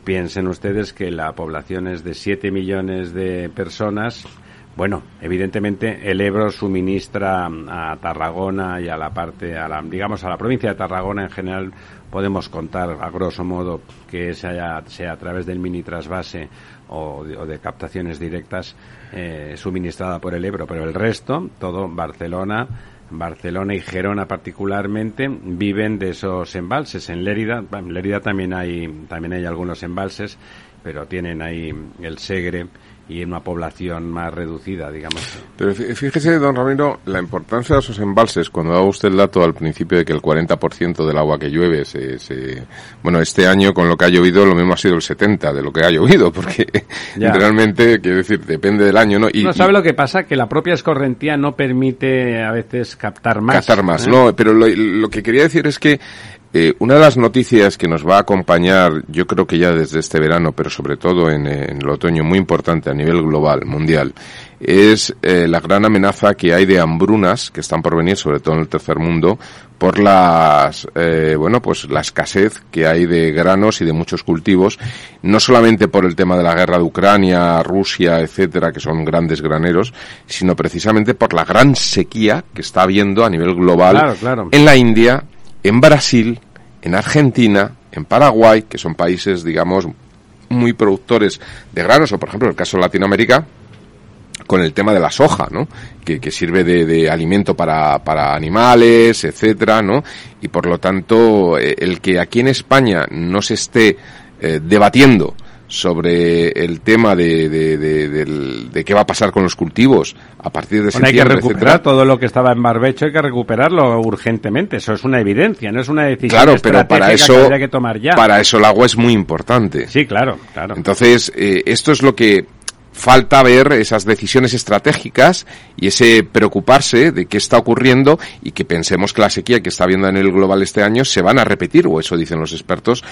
piensen ustedes que la población es de 7 millones de personas. Bueno, evidentemente el Ebro suministra a Tarragona y a la parte, a la, digamos a la provincia de Tarragona en general, podemos contar a grosso modo que sea, sea a través del mini trasvase o de, captaciones directas eh, suministrada por el Ebro, pero el resto, todo Barcelona, Barcelona y Gerona particularmente viven de esos embalses. En Lérida, en Lérida también hay también hay algunos embalses, pero tienen ahí el Segre y en una población más reducida, digamos. Pero fíjese, don Ramiro, la importancia de esos embalses, cuando daba usted el dato al principio de que el 40% del agua que llueve se, se, Bueno, este año con lo que ha llovido lo mismo ha sido el 70% de lo que ha llovido, porque realmente, quiero decir, depende del año, ¿no? Y, no, ¿sabe lo que pasa? Que la propia escorrentía no permite a veces captar más. Captar más, ¿eh? no, pero lo, lo que quería decir es que eh, una de las noticias que nos va a acompañar, yo creo que ya desde este verano, pero sobre todo en, el otoño, muy importante a nivel global, mundial, es eh, la gran amenaza que hay de hambrunas que están por venir, sobre todo en el tercer mundo, por las, eh, bueno, pues la escasez que hay de granos y de muchos cultivos, no solamente por el tema de la guerra de Ucrania, Rusia, etcétera, que son grandes graneros, sino precisamente por la gran sequía que está habiendo a nivel global en la India, en Brasil, en Argentina, en Paraguay, que son países, digamos, muy productores de granos, o por ejemplo, en el caso de Latinoamérica, con el tema de la soja, ¿no? Que, sirve de, alimento para, para, animales, etcétera, ¿no? Y por lo tanto, eh, el que aquí en España no se esté eh, debatiendo sobre el tema de, de, qué va a pasar con los cultivos a partir de bueno, hay que recuperar todo lo que estaba en barbecho hay que recuperarlo urgentemente eso es una evidencia no es una decisión claro pero para eso que, que tomar ya. para eso el agua es muy importante. Sí claro claro. Entonces eh, esto es lo que falta ver esas decisiones estratégicas y ese preocuparse de qué está ocurriendo y que pensemos que la sequía que está habiendo en el global este año se van a repetir, o eso dicen los expertos,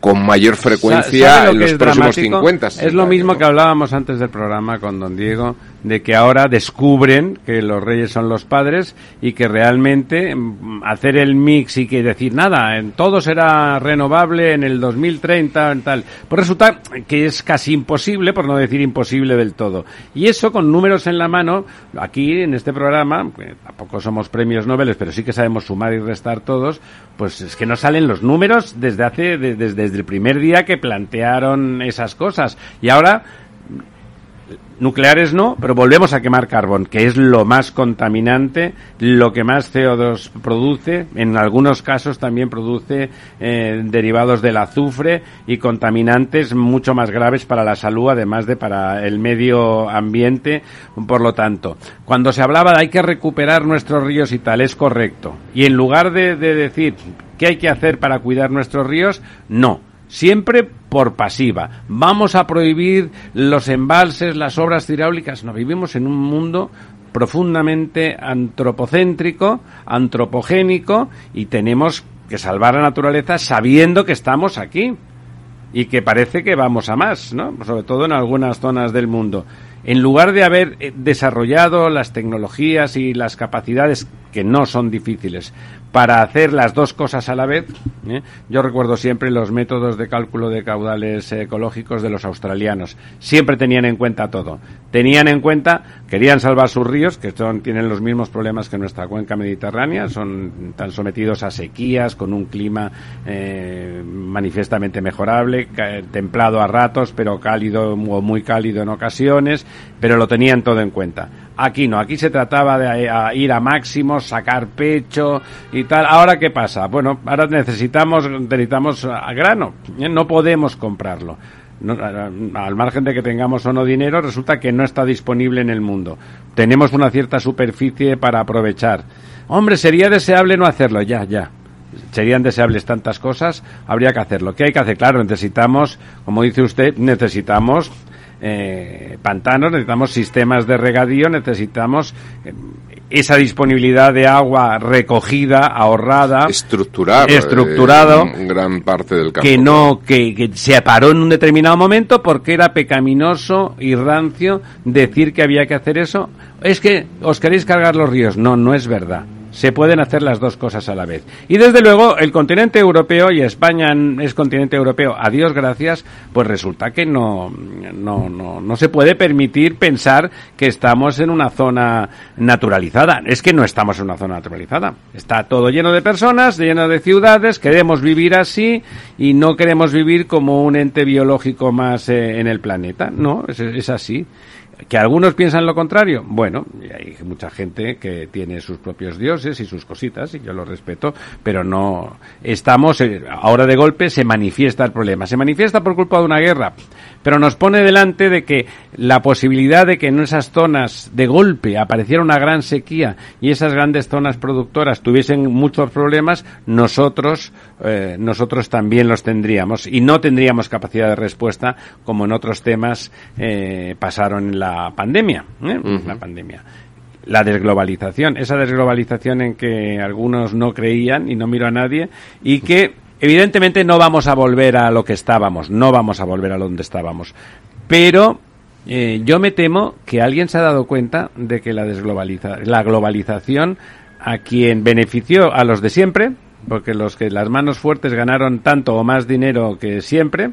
con mayor frecuencia en los próximos 50. Es lo mismo que hablábamos antes del programa con don Diego de que ahora descubren que los reyes son los padres y que realmente mm, hacer el mix y que decir nada, en todo será renovable en el 2030 en tal. Pues resulta que es casi imposible, por no decir imposible del todo. Y eso con números en la mano, aquí en este programa, tampoco somos premios Nobel, pero sí que sabemos sumar y restar todos, pues es que no salen los números desde hace desde, desde el primer día que plantearon esas cosas. Y ahora Nucleares no, pero volvemos a quemar carbón, que es lo más contaminante, lo que más CO2 produce, en algunos casos también produce eh, derivados del azufre y contaminantes mucho más graves para la salud, además de para el medio ambiente. Por lo tanto, cuando se hablaba de hay que recuperar nuestros ríos y tal, es correcto. Y en lugar de, de decir qué hay que hacer para cuidar nuestros ríos, no siempre por pasiva. Vamos a prohibir los embalses, las obras hidráulicas. No, vivimos en un mundo profundamente antropocéntrico, antropogénico y tenemos que salvar la naturaleza sabiendo que estamos aquí y que parece que vamos a más, ¿no? Sobre todo en algunas zonas del mundo. en lugar de haber eh, desarrollado las tecnologías y las capacidades que no son difíciles para hacer las dos cosas a la vez. ¿eh? Yo recuerdo siempre los métodos de cálculo de caudales ecológicos de los australianos. Siempre tenían en cuenta todo. Tenían en cuenta, querían salvar sus ríos, que son, tienen los mismos problemas que nuestra cuenca mediterránea, son tan sometidos a sequías, con un clima eh, manifiestamente mejorable, templado a ratos, pero cálido o muy cálido en ocasiones, pero lo tenían todo en cuenta. Aquí no, aquí se trataba de eh, ir a máximos, sacar pecho y tal. Ahora qué pasa? Bueno, ahora necesitamos necesitamos a grano, ¿eh? no podemos comprarlo. al margen de que tengamos o no dinero, resulta que no está disponible en el mundo. Tenemos una cierta superficie para aprovechar. Hombre, sería deseable no hacerlo, ya, ya. Serían deseables tantas cosas, habría que hacerlo. ¿Qué hay que hacer? Claro, necesitamos, como dice usted, necesitamos eh, pantanos, necesitamos sistemas de regadío, necesitamos eh, esa disponibilidad de agua recogida, ahorrada, estructurado, estructurado, eh, gran parte del campo. que no, que, que, se paró en un determinado momento porque era pecaminoso y rancio decir que había que hacer eso. Es que os queréis cargar los ríos. No, no es verdad se pueden hacer las dos cosas a la vez. Y desde luego, el continente europeo, y España es continente europeo, a Dios gracias, pues resulta que no, no, no, no se puede permitir pensar que estamos en una zona naturalizada. Es que no estamos en una zona naturalizada. Está todo lleno de personas, lleno de ciudades, queremos vivir así y no queremos vivir como un ente biológico más eh, en el planeta. No, es, es así. ¿Que algunos piensan lo contrario? Bueno, hay mucha gente que tiene sus propios dioses y sus cositas, y yo lo respeto, pero no estamos, eh, ahora de golpe se manifiesta el problema. Se manifiesta por culpa de una guerra, pero nos pone delante de que la posibilidad de que en esas zonas de golpe apareciera una gran sequía y esas grandes zonas productoras tuviesen muchos problemas, nosotros, eh, nosotros también los tendríamos y no tendríamos capacidad de respuesta como en otros temas eh, pasaron en la pandemia, ¿eh? la pandemia. La desglobalización, esa desglobalización en que algunos no creían y no miro a nadie y que evidentemente no vamos a volver a lo que estábamos, no vamos a volver a donde estábamos, pero eh, yo me temo que alguien se ha dado cuenta de que la desglobaliza la globalización a quien benefició a los de siempre, porque los que las manos fuertes ganaron tanto o más dinero que siempre,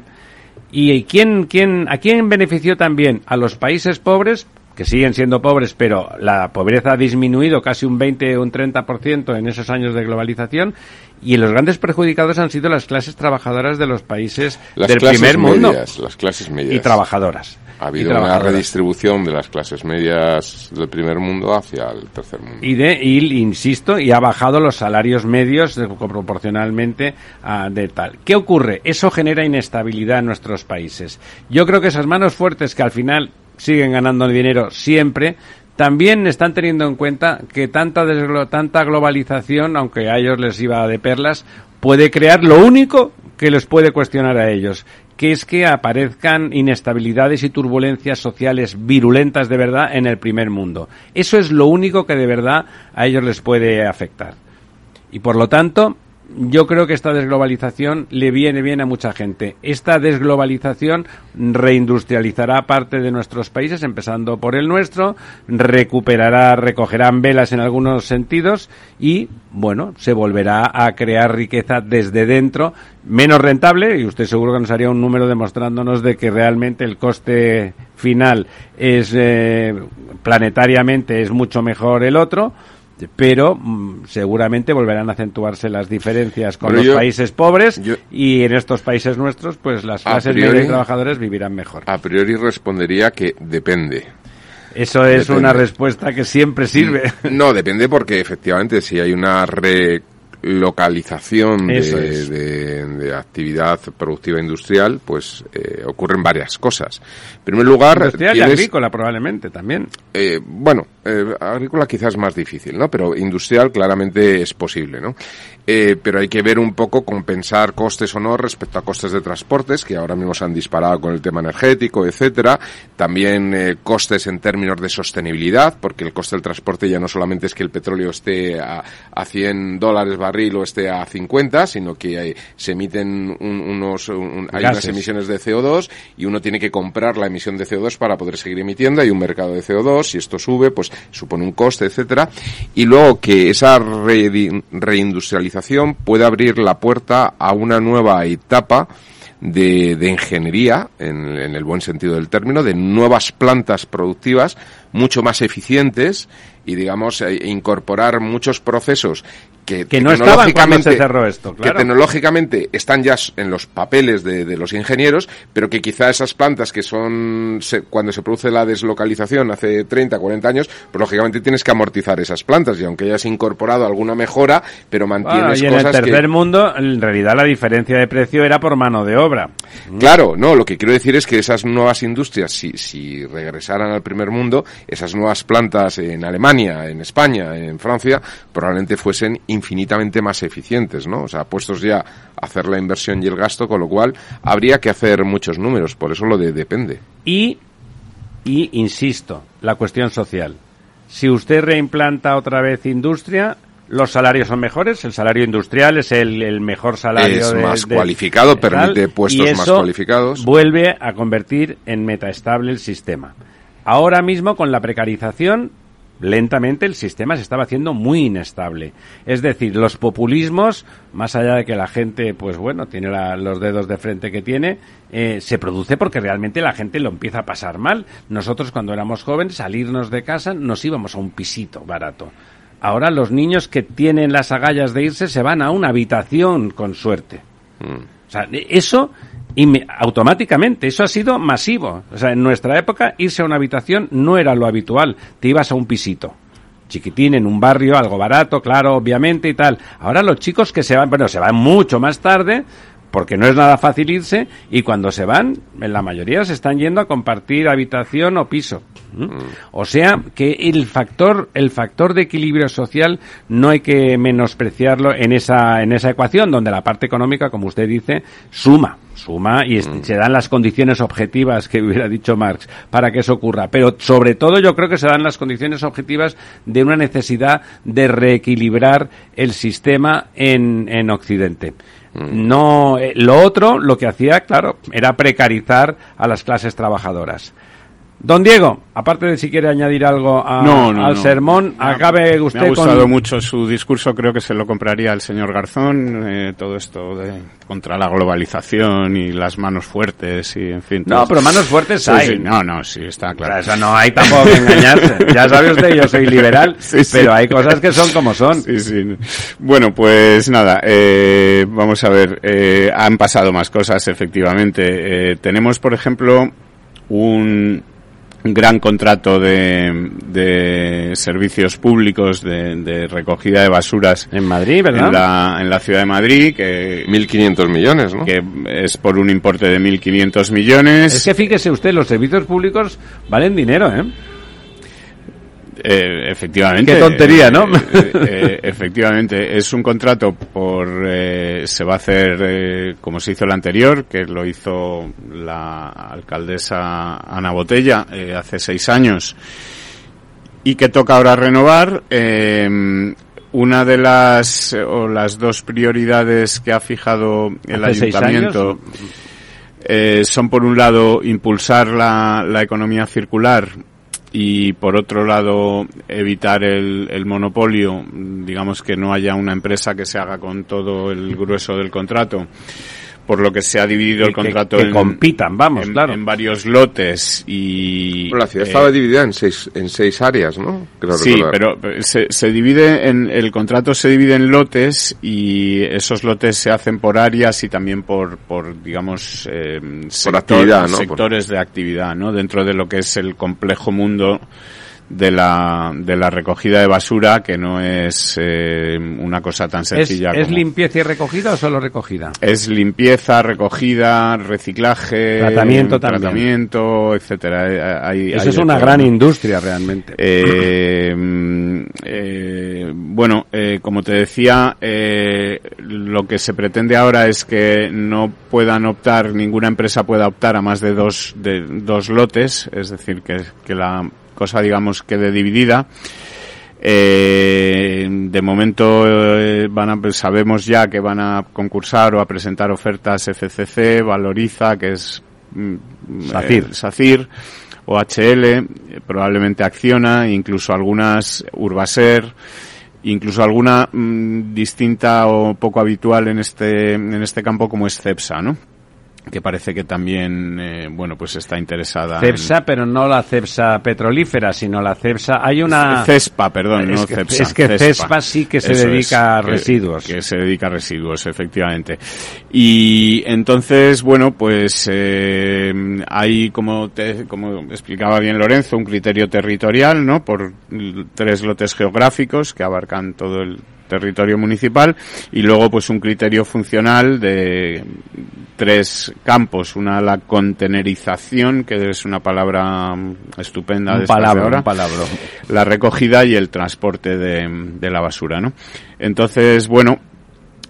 ¿Y quién, quién, a quién benefició también? A los países pobres, que siguen siendo pobres, pero la pobreza ha disminuido casi un 20 o un 30% en esos años de globalización, y los grandes perjudicados han sido las clases trabajadoras de los países del primer mundo. Las clases medias. Y trabajadoras. Ha habido una redistribución de las clases medias del primer mundo hacia el tercer mundo. Y, de, y insisto, y ha bajado los salarios medios proporcionalmente a, de tal. ¿Qué ocurre? Eso genera inestabilidad en nuestros países. Yo creo que esas manos fuertes que al final siguen ganando dinero siempre, también están teniendo en cuenta que tanta, tanta globalización, aunque a ellos les iba de perlas, puede crear lo único que les puede cuestionar a ellos, que es que aparezcan inestabilidades y turbulencias sociales virulentas de verdad en el primer mundo. Eso es lo único que de verdad a ellos les puede afectar. Y por lo tanto, yo creo que esta desglobalización le viene bien a mucha gente. Esta desglobalización reindustrializará parte de nuestros países, empezando por el nuestro, recuperará, recogerán velas en algunos sentidos y, bueno, se volverá a crear riqueza desde dentro, menos rentable, y usted seguro que nos haría un número demostrándonos de que realmente el coste final es eh, planetariamente es mucho mejor el otro, pero mm, seguramente volverán a acentuarse las diferencias con los países pobres y en estos países nuestros, pues las clases medias y trabajadores vivirán mejor. A priori respondería que depende. Eso es una respuesta que siempre sirve. Mm, no, depende porque efectivamente si hay una relocalización de, actividad productiva industrial, pues eh, ocurren varias cosas. En primer lugar... Industrial y agrícola probablemente también. Eh, bueno, eh, agrícola quizás más difícil, ¿no? Pero industrial claramente es posible, ¿no? Eh, pero hay que ver un poco compensar costes o no respecto a costes de transportes que ahora mismo se han disparado con el tema energético, etcétera. También eh, costes en términos de sostenibilidad, porque el coste del transporte ya no solamente es que el petróleo esté a, a 100 dólares barril o esté a 50, sino que hay, se emiten un, unos un, hay unas emisiones de CO2 y uno tiene que comprar la emisión de CO2 para poder seguir emitiendo. Hay un mercado de CO2, si esto sube, pues supone un coste, etcétera. Y luego que esa re reindustrialización puede abrir la puerta a una nueva etapa de, ingeniería, en, en, el buen sentido del término, de nuevas plantas productivas mucho más eficientes y, digamos, eh, incorporar muchos procesos que, que no estaban cuando se cerró esto, claro. que tecnológicamente están ya en los papeles de, de, los ingenieros, pero que quizá esas plantas que son se, cuando se produce la deslocalización hace 30, 40 años, pues lógicamente tienes que amortizar esas plantas y aunque hayas incorporado alguna mejora, pero mantienes bueno, y en cosas el tercer que... mundo, en realidad la diferencia de precio era por mano de obra. Claro, no, lo que quiero decir es que esas nuevas industrias, si, si regresaran al primer mundo, esas nuevas plantas en Alemania, en España, en Francia, probablemente fuesen infinitamente más eficientes, ¿no? O sea, puestos ya a hacer la inversión y el gasto, con lo cual habría que hacer muchos números, por eso lo de depende. Y, y insisto, la cuestión social. Si usted reimplanta otra vez industria, los salarios son mejores, el salario industrial es el, el mejor salario. Es de, más de, cualificado, de permite tal, puestos y eso más cualificados. Vuelve a convertir en metaestable el sistema. Ahora mismo con la precarización lentamente el sistema se estaba haciendo muy inestable. Es decir, los populismos, más allá de que la gente, pues bueno, tiene la, los dedos de frente que tiene, eh, se produce porque realmente la gente lo empieza a pasar mal. Nosotros cuando éramos jóvenes, salirnos de casa, nos íbamos a un pisito barato. Ahora los niños que tienen las agallas de irse se van a una habitación con suerte. Mm. O sea, eso y me, automáticamente, eso ha sido masivo. O sea, en nuestra época irse a una habitación no era lo habitual, te ibas a un pisito chiquitín en un barrio, algo barato, claro, obviamente y tal. Ahora los chicos que se van, bueno, se van mucho más tarde, porque no es nada fácil irse, y cuando se van, en la mayoría se están yendo a compartir habitación o piso. ¿Mm? O sea que el factor, el factor de equilibrio social no hay que menospreciarlo en esa, en esa ecuación, donde la parte económica, como usted dice, suma suma y mm. se dan las condiciones objetivas que hubiera dicho Marx para que eso ocurra. Pero sobre todo yo creo que se dan las condiciones objetivas de una necesidad de reequilibrar el sistema en, en Occidente. Mm. No, eh, lo otro, lo que hacía, claro, era precarizar a las clases trabajadoras. Don Diego, aparte de si quiere añadir algo a, no, no, al no. sermón, me acabe usted Me ha gustado con... mucho su discurso, creo que se lo compraría el señor Garzón, eh, todo esto de contra la globalización y las manos fuertes y en fin. No, pero manos fuertes sí, hay. Sí, no, no, sí, está claro. Eso no hay tampoco que engañarse. ya sabe usted, yo soy liberal, sí, pero hay cosas que son como son. Sí, sí. Bueno, pues nada, eh, vamos a ver, eh, han pasado más cosas, efectivamente. Eh, tenemos, por ejemplo, un, gran contrato de, de servicios públicos de, de, recogida de basuras en Madrid, ¿verdad? En la, en la ciudad de Madrid, que 1.500 millones, ¿no? Que es por un importe de 1.500 millones. Es que fíjese usted, los servicios públicos valen dinero, ¿eh? Eh, efectivamente. Qué tontería, ¿no? Eh, eh, efectivamente, es un contrato por. Eh, se va a hacer como se hizo el anterior, que lo hizo la alcaldesa Ana Botella hace seis años, y que toca ahora renovar. una de las o las dos prioridades que ha fijado el ¿Hace ayuntamiento son por un lado impulsar la, la economía circular y por otro lado evitar el, el, monopolio, digamos que no haya una empresa que se haga con todo el grueso del contrato, por lo que se ha dividido que, el contrato que, que en, compitan, vamos, en, claro. en varios lotes y pero la ciudad eh, estaba dividida en seis en seis áreas, ¿no? Creo sí, recordar. pero se, se divide en el contrato se divide en lotes y esos lotes se hacen por áreas y también por por digamos eh, por sector, actividad, ¿no? sectores por... de actividad, ¿no? Dentro de lo que es el complejo mundo de la, de la recogida de basura, que no es eh, una cosa tan sencilla. ¿Es, limpieza y recogida o solo recogida? Es limpieza, recogida, reciclaje, tratamiento, tratamiento etcétera. Eso es una gran industria realmente. Eh, eh, bueno, como te decía, lo que se pretende ahora es que no puedan optar, ninguna empresa pueda optar a más de dos, de dos lotes, es decir, que, que la cosa digamos quede dividida. Eh, de momento eh, van a, sabemos ya que van a concursar o a presentar ofertas FCC, Valoriza, que es mm, SACIR, eh, SACIR OHL, probablemente Acciona, incluso algunas Urbaser, incluso alguna mm, distinta o poco habitual en este en este campo como es CEPSA, ¿no? Que parece que también, eh, bueno, pues está interesada. CEPSA, pero no la CEPSA petrolífera, sino la CEPSA. Hay una. CESPA, perdón, no que, CEPSA. Es que CESPA, sí que se dedica a residuos. Que, se dedica a residuos, efectivamente. Y entonces, bueno, pues eh, hay, como, te, como explicaba bien Lorenzo, un criterio territorial, ¿no? Por tres lotes geográficos que abarcan todo el territorio municipal y luego pues un criterio funcional de tres campos. Una, la contenerización, que es una palabra estupenda de palabra, palabra. La recogida y el transporte de, de la basura, ¿no? Entonces, bueno,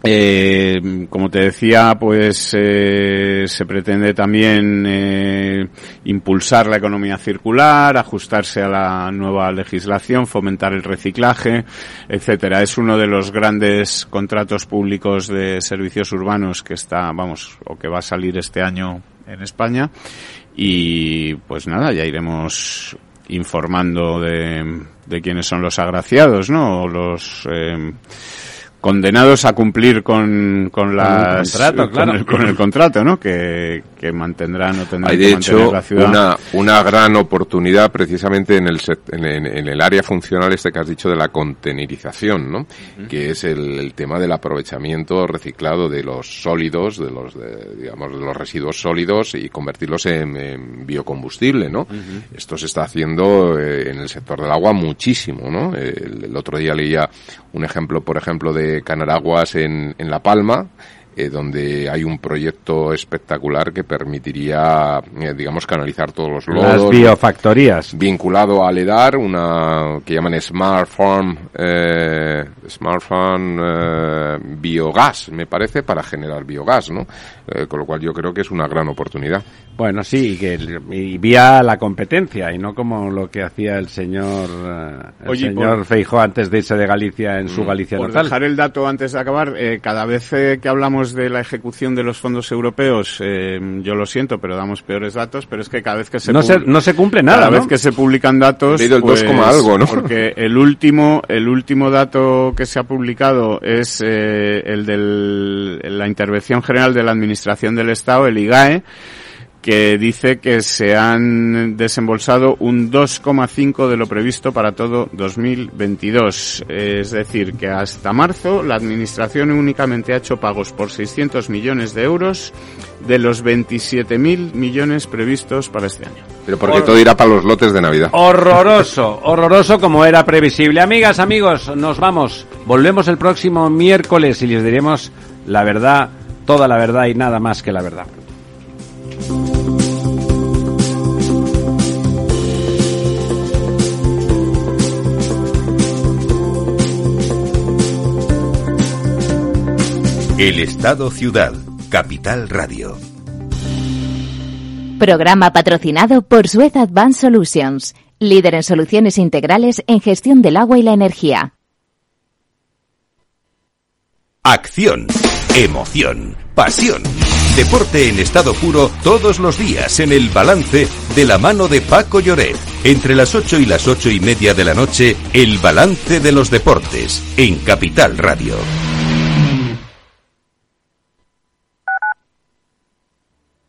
eh, como te decía, pues eh, se pretende también eh, impulsar la economía circular, ajustarse a la nueva legislación, fomentar el reciclaje, etcétera. Es uno de los grandes contratos públicos de servicios urbanos que está, vamos, o que va a salir este año en España. Y pues nada, ya iremos informando de, de quiénes son los agraciados, ¿no? Los eh, condenados a cumplir con, con, las, contrato, con, el, con, el, contrato, ¿no? Que, que mantendrán o tendrán Hay de que hecho la ciudad. Una, una gran oportunidad precisamente en el, en, en, el área funcional este que has dicho de la contenerización, ¿no? Uh -huh. Que es el, el, tema del aprovechamiento reciclado de los sólidos, de los, de, digamos, de los residuos sólidos y convertirlos en, en biocombustible, ¿no? Uh -huh. Esto se está haciendo eh, en el sector del agua muchísimo, ¿no? El, el otro día leía un ejemplo, por ejemplo, de Canaraguas en, en La Palma, eh, donde hay un proyecto espectacular que permitiría, eh, digamos, canalizar todos los lodos. Las biofactorías. Vinculado a LEDAR, una que llaman Smart Farm, eh, Smart Farm eh, Biogás, me parece, para generar biogás, ¿no? Eh, con lo cual yo creo que es una gran oportunidad. Bueno, sí, que y vía la competencia y no como lo que hacía el señor el Oye, señor por- Feijó antes de irse de Galicia en su Galicia Por natal. dejar el dato antes de acabar, eh, cada vez eh, que hablamos de la ejecución de los fondos europeos, eh, yo lo siento, pero damos peores datos, pero es que cada vez que se No se, no se cumple nada, cada ¿no? vez que se publican datos, Leído el pues, 2, algo, ¿no? Porque el último, el último dato que se ha publicado es eh, el de la intervención general de la Administración del Estado, el IGAE, que dice que se han desembolsado un 2,5 de lo previsto para todo 2022. Es decir, que hasta marzo la Administración únicamente ha hecho pagos por 600 millones de euros de los 27.000 millones previstos para este año. Pero porque todo irá para los lotes de Navidad. Horroroso, horroroso como era previsible. Amigas, amigos, nos vamos. Volvemos el próximo miércoles y les diremos la verdad, toda la verdad y nada más que la verdad. El Estado Ciudad, Capital Radio. Programa patrocinado por Suez Advanced Solutions, líder en soluciones integrales en gestión del agua y la energía. Acción, emoción, pasión. Deporte en estado puro todos los días en el balance de la mano de Paco Lloret. Entre las 8 y las ocho y media de la noche, el balance de los deportes en Capital Radio.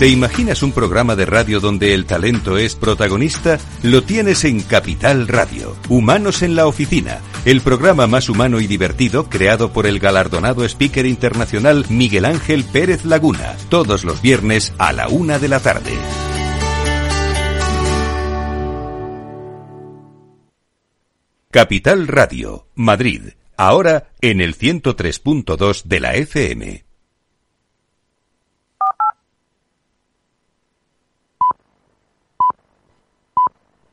¿Te imaginas un programa de radio donde el talento es protagonista? Lo tienes en Capital Radio. Humanos en la Oficina, el programa más humano y divertido creado por el galardonado speaker internacional Miguel Ángel Pérez Laguna, todos los viernes a la una de la tarde. Capital Radio, Madrid, ahora en el 103.2 de la FM.